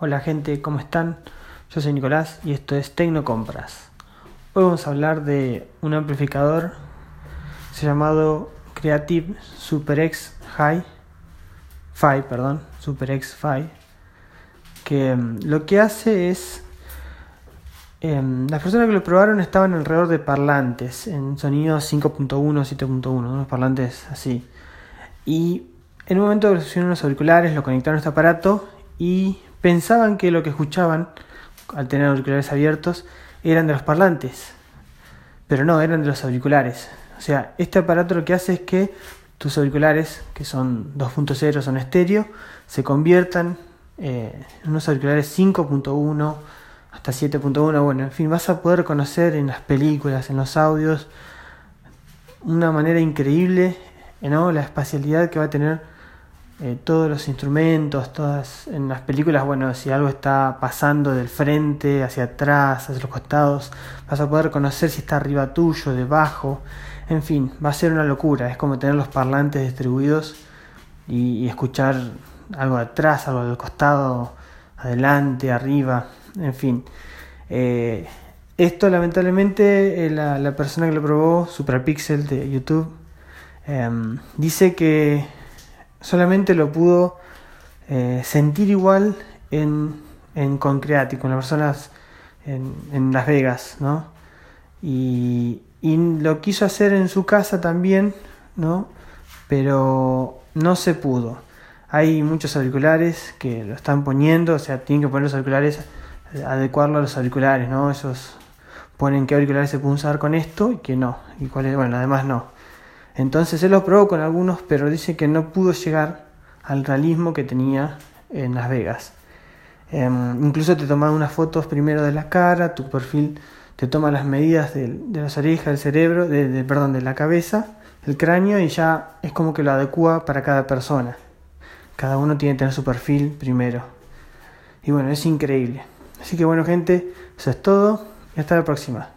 Hola gente, ¿cómo están? Yo soy Nicolás y esto es Tecnocompras. Hoy vamos a hablar de un amplificador llamado Creative SuperX High Fi, perdón, SuperX Fi, que mm, lo que hace es em, las personas que lo probaron estaban alrededor de parlantes en sonidos 5.1, 7.1, unos parlantes así. Y en un momento pusieron los auriculares, lo conectaron a este aparato y pensaban que lo que escuchaban al tener auriculares abiertos eran de los parlantes, pero no, eran de los auriculares. O sea, este aparato lo que hace es que tus auriculares, que son 2.0, son estéreo, se conviertan eh, en unos auriculares 5.1 hasta 7.1. Bueno, en fin, vas a poder conocer en las películas, en los audios, una manera increíble, ¿no? La espacialidad que va a tener eh, todos los instrumentos, todas en las películas, bueno, si algo está pasando del frente hacia atrás, hacia los costados, vas a poder conocer si está arriba tuyo, debajo, en fin, va a ser una locura, es como tener los parlantes distribuidos y, escuchar algo de atrás, algo del costado, adelante, arriba, en fin. Eh, esto lamentablemente eh, la, persona que lo probó, Superpixel de YouTube, em, dice que solamente lo pudo eh, sentir igual en, en Concreati, con las personas en, en Las Vegas, ¿no? Y, y, lo quiso hacer en su casa también, ¿no? Pero no se pudo. Hay muchos auriculares que lo están poniendo, o sea, tienen que poner los auriculares, adecuarlo a los auriculares, ¿no? Esos ponen qué auriculares se pueden usar con esto y que no, y cuáles, bueno, además no. Entonces él lo probó con algunos, pero dice que no pudo llegar al realismo que tenía en Las Vegas. Em, incluso te toman unas fotos primero de la cara, tu perfil te toma las medidas de, las orejas, del cerebro, de, perdón, de la cabeza, el cráneo y ya es como que lo adecua para cada persona. Cada uno tiene que tener su perfil primero. Y bueno, es increíble. Así que bueno gente, eso es todo y hasta la próxima.